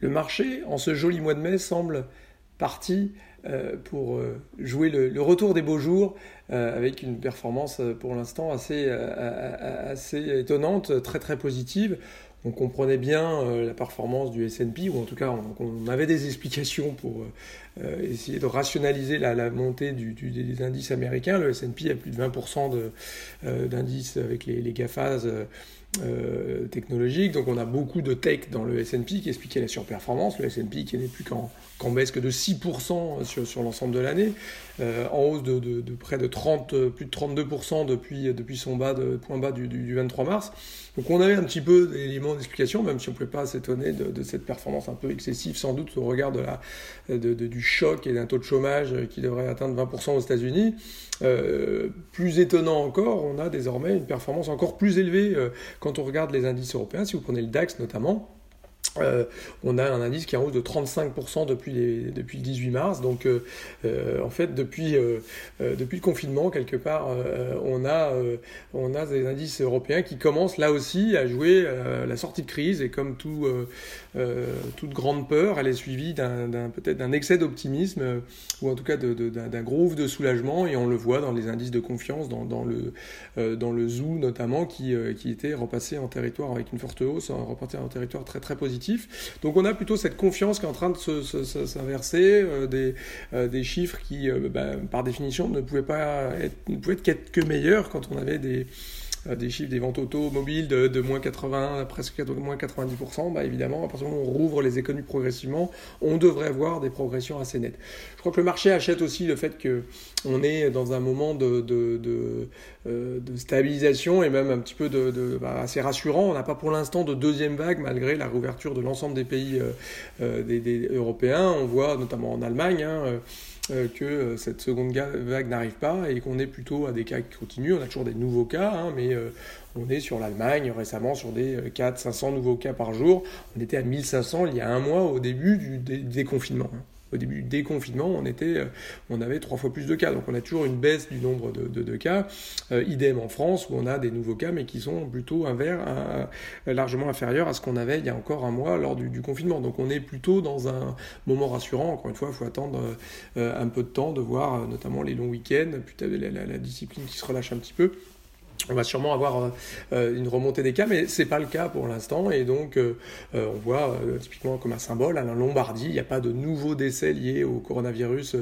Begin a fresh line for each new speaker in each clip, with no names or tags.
le marché, en ce joli mois de mai, semble parti euh, pour euh, jouer le, retour des beaux jours euh, avec une performance pour l'instant assez, assez étonnante, très très positive. On comprenait bien la performance du S&P, ou en tout cas on, avait des explications pour essayer de rationaliser la, montée des indices américains. Le S&P a plus de 20% d'indices avec les GAFAs euh, technologique. Donc on a beaucoup de tech dans le S&P qui expliquait la surperformance. Le S&P qui n'est plus qu'en baisse que de 6% sur, l'ensemble de l'année, euh, en hausse de, près de 30, plus de 32% depuis, depuis son bas point bas du, du, 23 mars. Donc on avait un petit peu d'éléments d'explication, même si on ne pouvait pas s'étonner de, cette performance un peu excessive, sans doute au regard de du choc et d'un taux de chômage qui devrait atteindre 20% aux États-Unis. Euh, plus étonnant encore, on a désormais une performance encore plus élevée quand on regarde les indices européens, si vous prenez le DAX notamment, euh, on a un indice qui est en hausse de 35% depuis, le 18 mars. Donc, euh, euh, en fait, depuis, le confinement, quelque part, on, a, des indices européens qui commencent là aussi à jouer la sortie de crise. Et comme tout, toute grande peur, elle est suivie d'un, peut-être d'un excès d'optimisme ou en tout cas d'un groove de soulagement. Et on le voit dans les indices de confiance, dans, le, ZOO notamment, qui, qui était repassé en territoire avec une forte hausse, reparti en territoire très très positif donc on a plutôt cette confiance qui est en train de s'inverser, euh, des, euh, des, chiffres qui, euh, bah, par définition, ne pouvaient pas être, ne pouvaient être que meilleurs quand on avait des des chiffres des ventes automobiles de, de moins 80, presque moins 90%, bah évidemment, à partir du moment où on rouvre les économies progressivement, on devrait avoir des progressions assez nettes. Je crois que le marché achète aussi le fait qu'on est dans un moment de, euh, de, stabilisation et même un petit peu de, bah, assez rassurant. On n'a pas pour l'instant de deuxième vague malgré la réouverture de l'ensemble des pays euh, des, des, européens. On voit notamment en Allemagne. Hein, euh, que euh, cette seconde vague n'arrive pas et qu'on est plutôt à des cas qui continuent. On a toujours des nouveaux cas, hein, mais euh, on est sur l'Allemagne récemment sur des 400-500 nouveaux cas par jour. On était à 1500 il y a un mois au début du déconfinement. Hein au début du déconfinement, on, était, euh, on avait trois fois plus de cas. Donc on a toujours une baisse du nombre de, cas. Euh, idem en France, où on a des nouveaux cas, mais qui sont plutôt un largement inférieurs à ce qu'on avait il y a encore un mois lors du, confinement. Donc on est plutôt dans un moment rassurant. Encore une fois, il faut attendre euh, un peu de temps de voir notamment les longs week-ends, la, la, la discipline qui se relâche un petit peu on va sûrement avoir euh, euh, une remontée des cas, mais c'est pas le cas pour l'instant. Et donc, euh, on voit typiquement comme un symbole, en Lombardie, il n'y a pas de nouveaux décès liés au coronavirus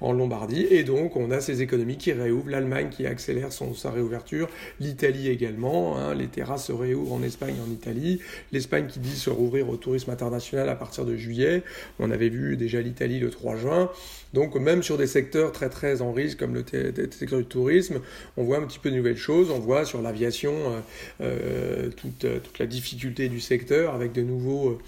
en Lombardie. Et donc, on a ces économies qui réouvrent, l'Allemagne qui accélère son, sa réouverture, l'Italie également. Hein, les terrasses se réouvrent en Espagne et en Italie. L'Espagne qui dit se rouvrir au tourisme international à partir de juillet. On avait vu déjà l'Italie le 3 juin. Donc, même sur des secteurs très très en risque comme le secteur du tourisme, on voit un petit peu de nouvelles choses. Sur l'aviation euh, euh, toute, toute, la difficulté du secteur avec de nouveaux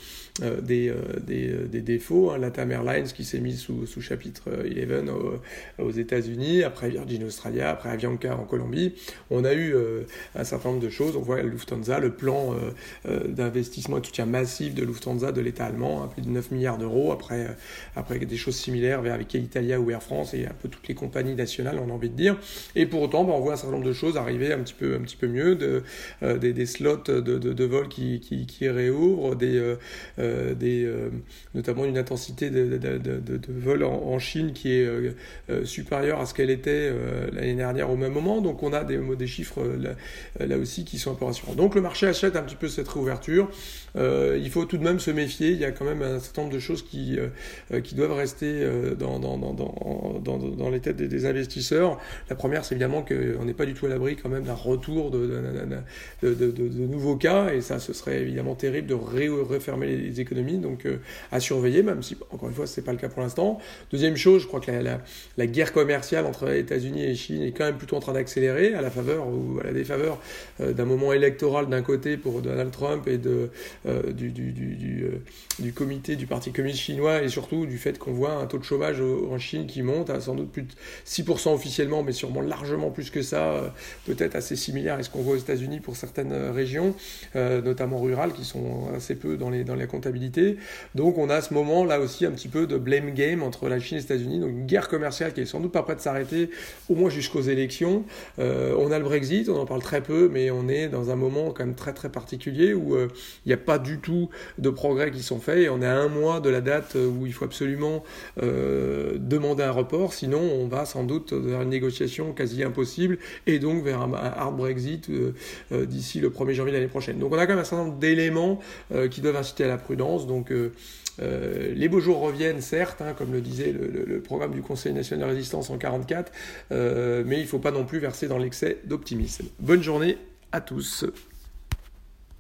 euh, des, des, défauts. Hein. Latam Airlines qui s'est mise sous, sous, chapitre 11 aux, États-Unis, après Virgin Australia, après Avianca en Colombie. On a eu un certain nombre de choses. On voit Lufthansa, le plan d'investissement et de soutien massif de Lufthansa de l'État allemand, à plus de 9 milliards d'euros. Après, après des choses similaires avec Italia ou Air France et un peu toutes les compagnies nationales, on a envie de dire. Et pour autant, ben, on voit un certain nombre de choses arriver un petit peu, un petit peu mieux, de, euh, des, slots de, vol qui, qui, réouvrent, des, euh, euh, notamment une intensité de, vol en, Chine qui est supérieure à ce qu'elle était l'année dernière au même moment. Donc on a des, des chiffres là, aussi qui sont un peu rassurants. Donc le marché achète un petit peu cette réouverture. il faut tout de même se méfier. Il y a quand même un certain nombre de choses qui, qui doivent rester dans, dans, dans les têtes des, des investisseurs. La première, c'est évidemment qu'on n'est pas du tout à l'abri quand même retour de, de, nouveaux cas, et ça, ce serait évidemment terrible de refermer les économies, donc euh, à surveiller, même si, encore une fois, ce n'est pas le cas pour l'instant. Deuxième chose, je crois que la, la, guerre commerciale entre États-Unis et Chine est quand même plutôt en train d'accélérer, à la faveur ou à la défaveur euh, d'un moment électoral d'un côté pour Donald Trump et de, euh, du, du, du, du, comité du Parti communiste chinois, et surtout du fait qu'on voit un taux de chômage en Chine qui monte à sans doute plus de 6% officiellement, mais sûrement largement plus que ça, peut-être à assez similaire à ce qu'on voit aux États-Unis pour certaines régions, notamment rurales, qui sont assez peu dans, les, dans la comptabilité. Donc on a à ce moment là aussi un petit peu de blame game entre la Chine et les États-Unis, donc une guerre commerciale qui est sans doute pas prête de s'arrêter, au moins jusqu'aux élections. on a le Brexit, on en parle très peu, mais on est dans un moment quand même très très particulier où il n'y a pas du tout de progrès qui sont faits on est à un mois de la date où il faut absolument demander un report, sinon on va sans doute vers une négociation quasi impossible et donc vers un, hard Brexit euh, euh, d'ici le 1er janvier l'année prochaine. Donc on a quand même un certain nombre d'éléments euh, qui doivent inciter à la prudence. Donc les beaux jours reviennent, certes, hein, comme le disait le, programme du Conseil national de résistance en 44, mais il ne faut pas non plus verser dans l'excès d'optimisme. Bonne journée à tous.